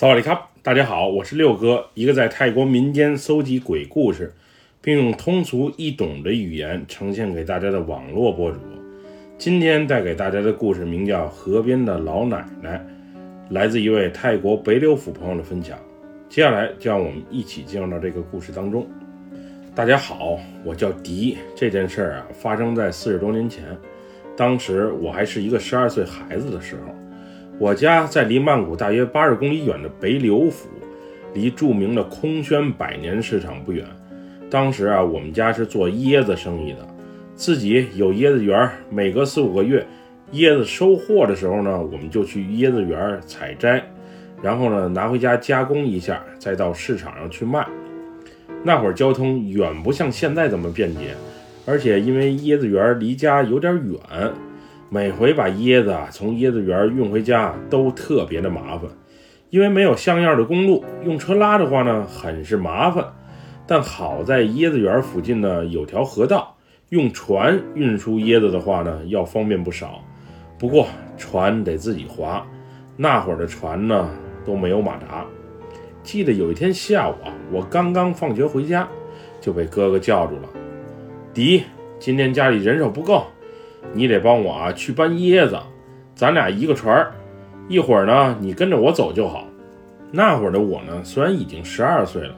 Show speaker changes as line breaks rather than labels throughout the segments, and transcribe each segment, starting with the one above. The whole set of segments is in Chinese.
萨瓦迪卡，大家好，我是六哥，一个在泰国民间搜集鬼故事，并用通俗易懂的语言呈现给大家的网络博主。今天带给大家的故事名叫《河边的老奶奶》，来自一位泰国北柳府朋友的分享。接下来就让我们一起进入到这个故事当中。大家好，我叫迪。这件事儿啊，发生在四十多年前，当时我还是一个十二岁孩子的时候。我家在离曼谷大约八十公里远的北柳府，离著名的空轩百年市场不远。当时啊，我们家是做椰子生意的，自己有椰子园，每隔四五个月，椰子收获的时候呢，我们就去椰子园采摘，然后呢拿回家加工一下，再到市场上去卖。那会儿交通远不像现在这么便捷，而且因为椰子园离家有点远。每回把椰子啊从椰子园运回家都特别的麻烦，因为没有像样的公路，用车拉的话呢很是麻烦。但好在椰子园附近呢有条河道，用船运输椰子的话呢要方便不少。不过船得自己划，那会儿的船呢都没有马达。记得有一天下午啊，我刚刚放学回家，就被哥哥叫住了：“迪，今天家里人手不够。”你得帮我啊，去搬椰子，咱俩一个船儿，一会儿呢，你跟着我走就好。那会儿的我呢，虽然已经十二岁了，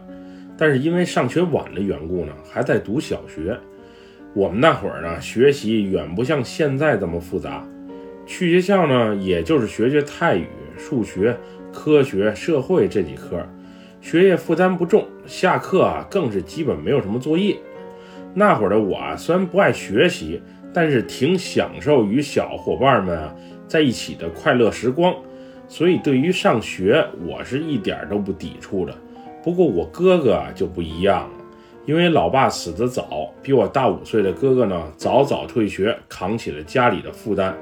但是因为上学晚的缘故呢，还在读小学。我们那会儿呢，学习远不像现在这么复杂，去学校呢，也就是学学泰语、数学、科学、社会这几科，学业负担不重，下课啊，更是基本没有什么作业。那会儿的我啊，虽然不爱学习。但是挺享受与小伙伴们啊在一起的快乐时光，所以对于上学我是一点都不抵触的。不过我哥哥就不一样了，因为老爸死得早，比我大五岁的哥哥呢早早退学，扛起了家里的负担。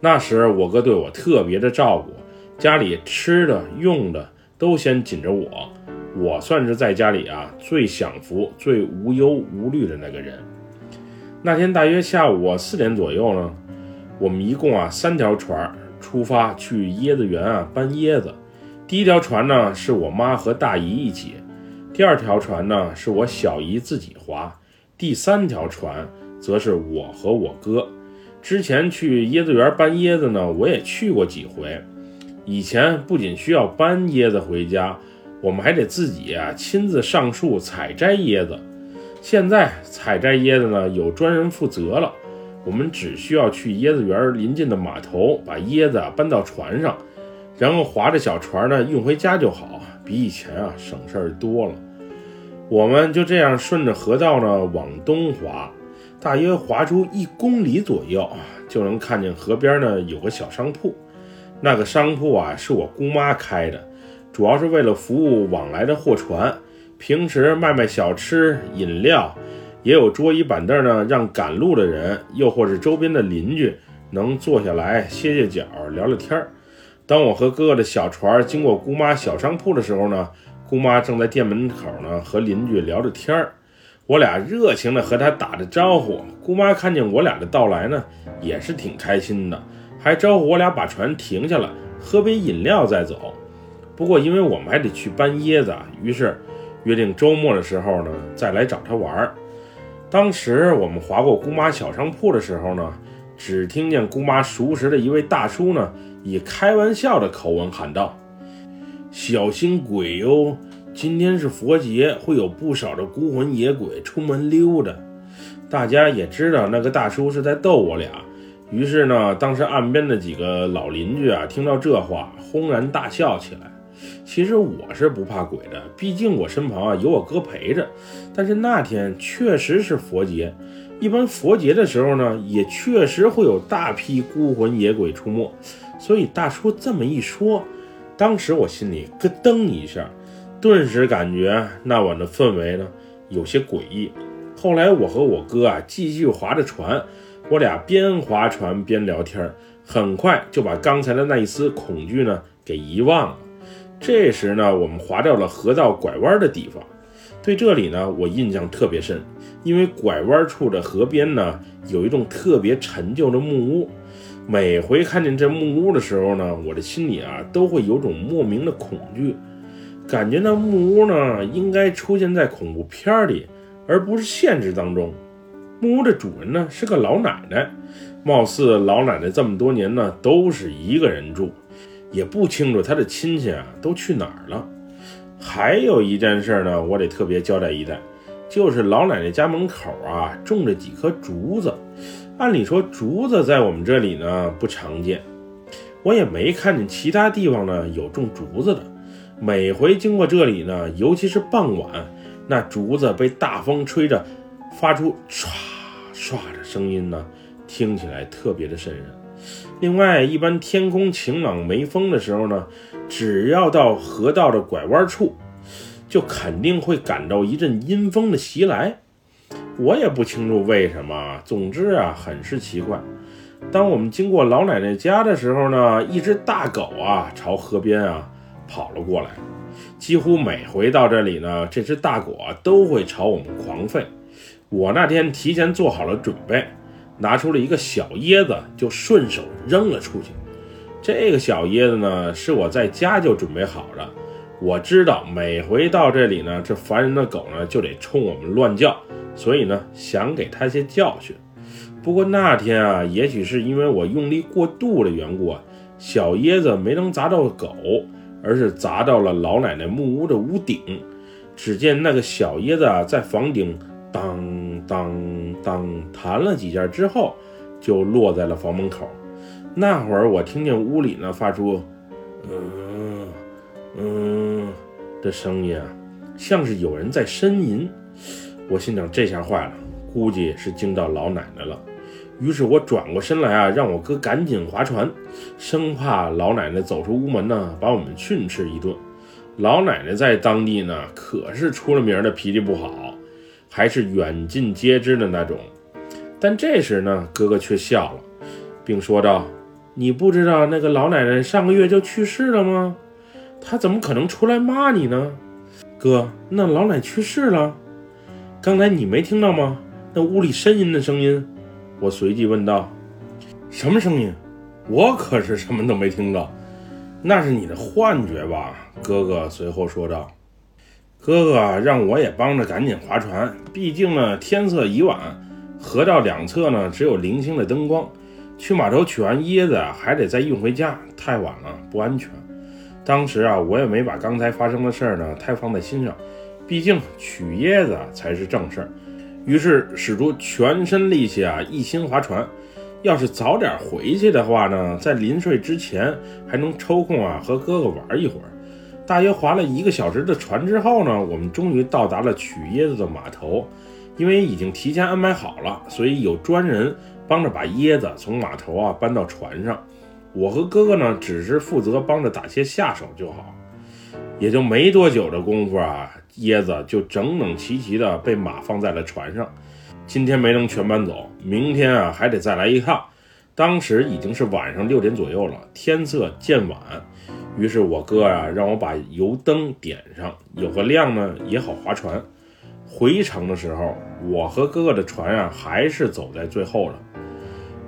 那时我哥对我特别的照顾，家里吃的用的都先紧着我，我算是在家里啊最享福、最无忧无虑的那个人。那天大约下午四点左右呢，我们一共啊三条船出发去椰子园啊搬椰子。第一条船呢是我妈和大姨一起，第二条船呢是我小姨自己划，第三条船则是我和我哥。之前去椰子园搬椰子呢，我也去过几回。以前不仅需要搬椰子回家，我们还得自己啊亲自上树采摘椰子。现在采摘椰子呢，有专人负责了。我们只需要去椰子园临近的码头，把椰子搬到船上，然后划着小船呢运回家就好，比以前啊省事儿多了。我们就这样顺着河道呢往东划，大约划出一公里左右，就能看见河边呢有个小商铺。那个商铺啊是我姑妈开的，主要是为了服务往来的货船。平时卖卖小吃饮料，也有桌椅板凳呢，让赶路的人，又或是周边的邻居能坐下来歇歇脚、聊聊天儿。当我和哥哥的小船经过姑妈小商铺的时候呢，姑妈正在店门口呢和邻居聊着天儿。我俩热情地和她打着招呼。姑妈看见我俩的到来呢，也是挺开心的，还招呼我俩把船停下来，喝杯饮料再走。不过因为我们还得去搬椰子，于是。约定周末的时候呢，再来找他玩儿。当时我们划过姑妈小商铺的时候呢，只听见姑妈熟识的一位大叔呢，以开玩笑的口吻喊道：“小心鬼哟！今天是佛节，会有不少的孤魂野鬼出门溜达。”大家也知道那个大叔是在逗我俩，于是呢，当时岸边的几个老邻居啊，听到这话，轰然大笑起来。其实我是不怕鬼的，毕竟我身旁啊有我哥陪着。但是那天确实是佛节，一般佛节的时候呢，也确实会有大批孤魂野鬼出没。所以大叔这么一说，当时我心里咯噔一下，顿时感觉那晚的氛围呢有些诡异。后来我和我哥啊继续划着船，我俩边划船边聊天，很快就把刚才的那一丝恐惧呢给遗忘了。这时呢，我们划到了河道拐弯的地方。对这里呢，我印象特别深，因为拐弯处的河边呢，有一栋特别陈旧的木屋。每回看见这木屋的时候呢，我的心里啊都会有种莫名的恐惧，感觉那木屋呢应该出现在恐怖片里，而不是现实当中。木屋的主人呢是个老奶奶，貌似老奶奶这么多年呢都是一个人住，也不清楚他的亲戚啊都去哪儿了。还有一件事呢，我得特别交代一代，就是老奶奶家门口啊种着几棵竹子。按理说，竹子在我们这里呢不常见，我也没看见其他地方呢有种竹子的。每回经过这里呢，尤其是傍晚，那竹子被大风吹着，发出唰唰的声音呢，听起来特别的瘆人。另外，一般天空晴朗没风的时候呢，只要到河道的拐弯处，就肯定会感到一阵阴风的袭来。我也不清楚为什么，总之啊，很是奇怪。当我们经过老奶奶家的时候呢，一只大狗啊朝河边啊跑了过来。几乎每回到这里呢，这只大狗啊都会朝我们狂吠。我那天提前做好了准备，拿出了一个小椰子，就顺手扔了出去。这个小椰子呢，是我在家就准备好了。我知道每回到这里呢，这烦人的狗呢就得冲我们乱叫。所以呢，想给它些教训。不过那天啊，也许是因为我用力过度的缘故啊，小椰子没能砸到狗，而是砸到了老奶奶木屋的屋顶。只见那个小椰子啊，在房顶当当当弹了几下之后，就落在了房门口。那会儿我听见屋里呢发出嗯嗯的声音啊，像是有人在呻吟。我心想，这下坏了，估计是惊到老奶奶了。于是我转过身来啊，让我哥赶紧划船，生怕老奶奶走出屋门呢，把我们训斥一顿。老奶奶在当地呢，可是出了名的脾气不好，还是远近皆知的那种。但这时呢，哥哥却笑了，并说道：“你不知道那个老奶奶上个月就去世了吗？她怎么可能出来骂你呢？哥，那老奶去世了。”刚才你没听到吗？那屋里呻吟的声音，我随即问道：“什么声音？我可是什么都没听到，那是你的幻觉吧？”哥哥随后说道：“哥哥让我也帮着赶紧划船，毕竟呢天色已晚，河道两侧呢只有零星的灯光，去码头取完椰子还得再运回家，太晚了不安全。当时啊我也没把刚才发生的事儿呢太放在心上。”毕竟取椰子才是正事儿，于是使出全身力气啊，一心划船。要是早点回去的话呢，在临睡之前还能抽空啊和哥哥玩一会儿。大约划了一个小时的船之后呢，我们终于到达了取椰子的码头。因为已经提前安排好了，所以有专人帮着把椰子从码头啊搬到船上。我和哥哥呢，只是负责帮着打些下手就好。也就没多久的功夫啊。椰子就整整齐齐的被马放在了船上。今天没能全搬走，明天啊还得再来一趟。当时已经是晚上六点左右了，天色渐晚。于是我哥啊让我把油灯点上，有个亮呢也好划船。回程的时候，我和哥哥的船啊还是走在最后了。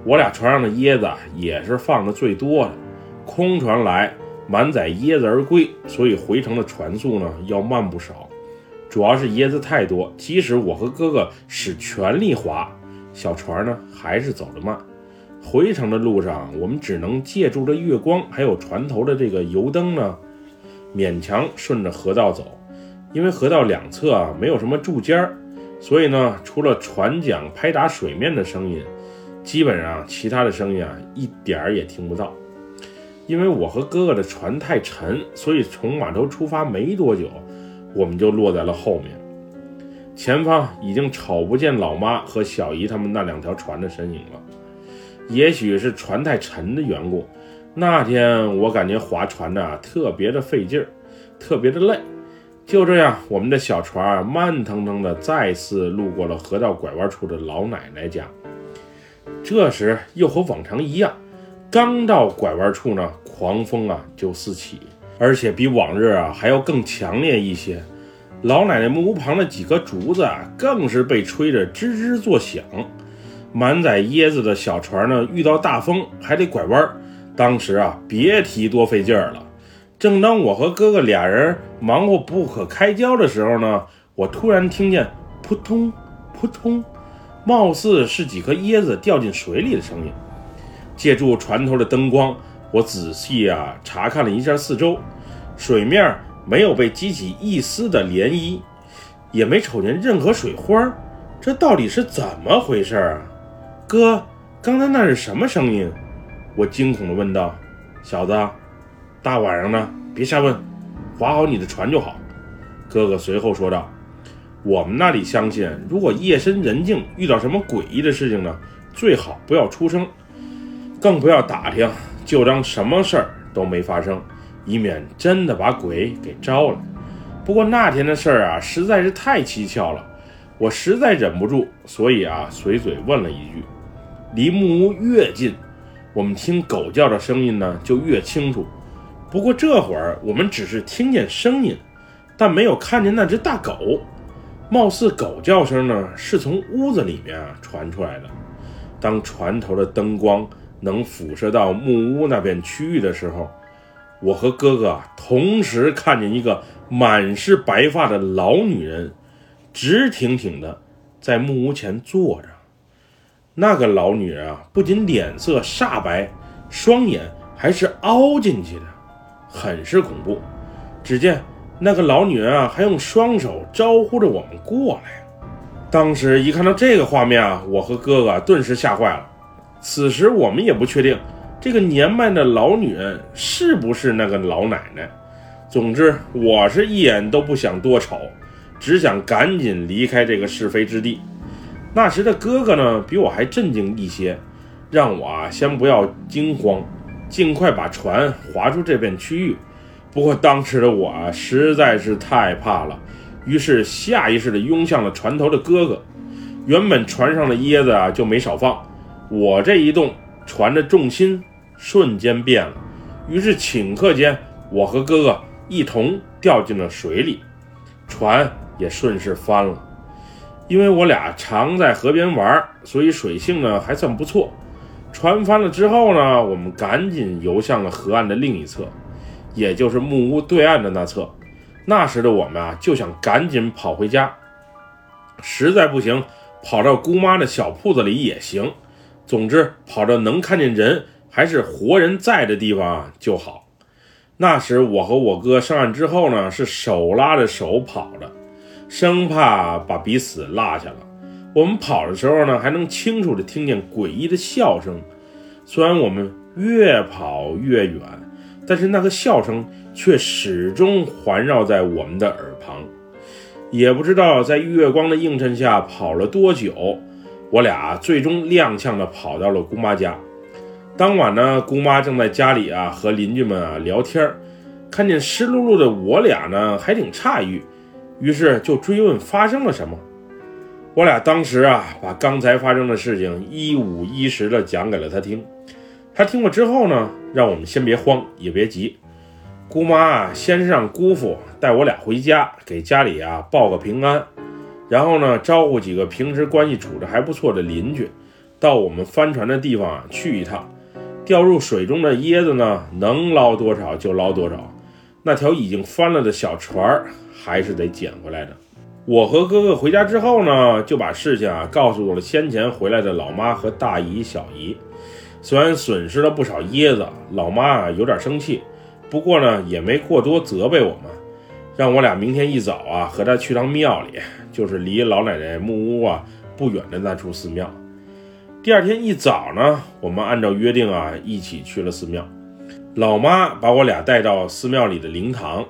我俩船上的椰子也是放的最多的。空船来，满载椰子而归，所以回程的船速呢要慢不少。主要是椰子太多，即使我和哥哥使全力划，小船呢还是走得慢。回程的路上，我们只能借助着月光，还有船头的这个油灯呢，勉强顺着河道走。因为河道两侧啊没有什么柱尖儿，所以呢，除了船桨拍打水面的声音，基本上其他的声音啊一点儿也听不到。因为我和哥哥的船太沉，所以从码头出发没多久。我们就落在了后面，前方已经瞅不见老妈和小姨他们那两条船的身影了。也许是船太沉的缘故，那天我感觉划船呢特别的费劲儿，特别的累。就这样，我们的小船慢腾腾的再次路过了河道拐弯处的老奶奶家。这时又和往常一样，刚到拐弯处呢，狂风啊就四起。而且比往日啊还要更强烈一些，老奶奶木屋旁的几棵竹子啊，更是被吹得吱吱作响。满载椰子的小船呢，遇到大风还得拐弯。当时啊，别提多费劲儿了。正当我和哥哥俩人忙活不可开交的时候呢，我突然听见扑通扑通，貌似是几颗椰子掉进水里的声音。借助船头的灯光，我仔细啊查看了一下四周，水面没有被激起一丝的涟漪，也没瞅见任何水花。这到底是怎么回事啊？哥，刚才那是什么声音？我惊恐地问道。小子，大晚上的别瞎问，划好你的船就好。哥哥随后说道。我们那里相信，如果夜深人静遇到什么诡异的事情呢，最好不要出声。更不要打听，就当什么事儿都没发生，以免真的把鬼给招了。不过那天的事儿啊，实在是太蹊跷了，我实在忍不住，所以啊，随嘴问了一句。离木屋越近，我们听狗叫的声音呢就越清楚。不过这会儿我们只是听见声音，但没有看见那只大狗。貌似狗叫声呢是从屋子里面啊传出来的。当船头的灯光。能辐射到木屋那边区域的时候，我和哥哥同时看见一个满是白发的老女人，直挺挺的在木屋前坐着。那个老女人啊，不仅脸色煞白，双眼还是凹进去的，很是恐怖。只见那个老女人啊，还用双手招呼着我们过来。当时一看到这个画面啊，我和哥哥顿时吓坏了。此时我们也不确定，这个年迈的老女人是不是那个老奶奶。总之，我是一眼都不想多瞅，只想赶紧离开这个是非之地。那时的哥哥呢，比我还镇静一些，让我啊先不要惊慌，尽快把船划出这片区域。不过当时的我啊实在是太怕了，于是下意识地拥向了船头的哥哥。原本船上的椰子啊就没少放。我这一动，船的重心瞬间变了，于是顷刻间，我和哥哥一同掉进了水里，船也顺势翻了。因为我俩常在河边玩，所以水性呢还算不错。船翻了之后呢，我们赶紧游向了河岸的另一侧，也就是木屋对岸的那侧。那时的我们啊，就想赶紧跑回家，实在不行，跑到姑妈的小铺子里也行。总之，跑到能看见人还是活人在的地方就好。那时我和我哥上岸之后呢，是手拉着手跑的，生怕把彼此落下了。我们跑的时候呢，还能清楚地听见诡异的笑声。虽然我们越跑越远，但是那个笑声却始终环绕在我们的耳旁。也不知道在月光的映衬下跑了多久。我俩最终踉跄地跑到了姑妈家。当晚呢，姑妈正在家里啊和邻居们啊聊天看见湿漉漉的我俩呢，还挺诧异，于是就追问发生了什么。我俩当时啊把刚才发生的事情一五一十的讲给了他听。他听了之后呢，让我们先别慌，也别急。姑妈啊，先让姑父带我俩回家，给家里啊报个平安。然后呢，招呼几个平时关系处着还不错的邻居，到我们帆船的地方啊去一趟。掉入水中的椰子呢，能捞多少就捞多少。那条已经翻了的小船还是得捡回来的。我和哥哥回家之后呢，就把事情啊告诉了先前回来的老妈和大姨、小姨。虽然损失了不少椰子，老妈啊有点生气，不过呢也没过多责备我们，让我俩明天一早啊和她去趟庙里。就是离老奶奶木屋啊不远的那处寺庙。第二天一早呢，我们按照约定啊，一起去了寺庙。老妈把我俩带到寺庙里的灵堂，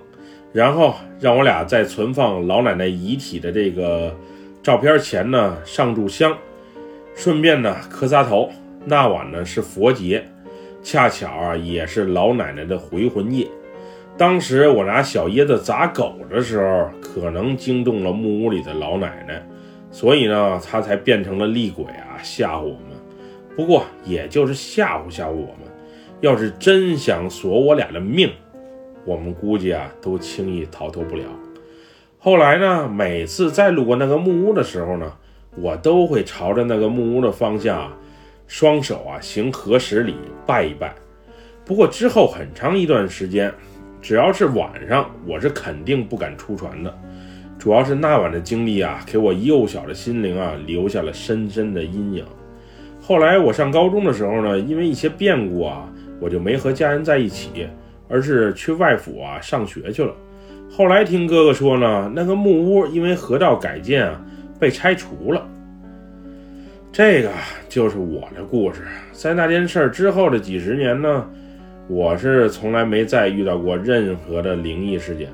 然后让我俩在存放老奶奶遗体的这个照片前呢上炷香，顺便呢磕仨头。那晚呢是佛节，恰巧啊也是老奶奶的回魂夜。当时我拿小椰子砸狗的时候，可能惊动了木屋里的老奶奶，所以呢，她才变成了厉鬼啊，吓唬我们。不过也就是吓唬吓唬我们，要是真想索我俩的命，我们估计啊，都轻易逃脱不了。后来呢，每次再路过那个木屋的时候呢，我都会朝着那个木屋的方向，双手啊行合十礼拜一拜。不过之后很长一段时间，只要是晚上，我是肯定不敢出船的。主要是那晚的经历啊，给我幼小的心灵啊留下了深深的阴影。后来我上高中的时候呢，因为一些变故啊，我就没和家人在一起，而是去外府啊上学去了。后来听哥哥说呢，那个木屋因为河道改建啊被拆除了。这个就是我的故事。在那件事之后的几十年呢，我是从来没再遇到过任何的灵异事件。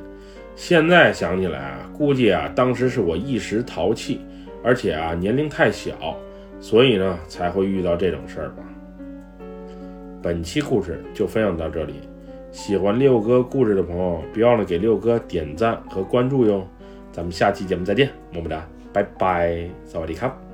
现在想起来啊，估计啊，当时是我一时淘气，而且啊，年龄太小，所以呢，才会遇到这种事儿吧。本期故事就分享到这里，喜欢六哥故事的朋友，别忘了给六哥点赞和关注哟。咱们下期节目再见，么么哒，拜拜，萨瓦迪卡。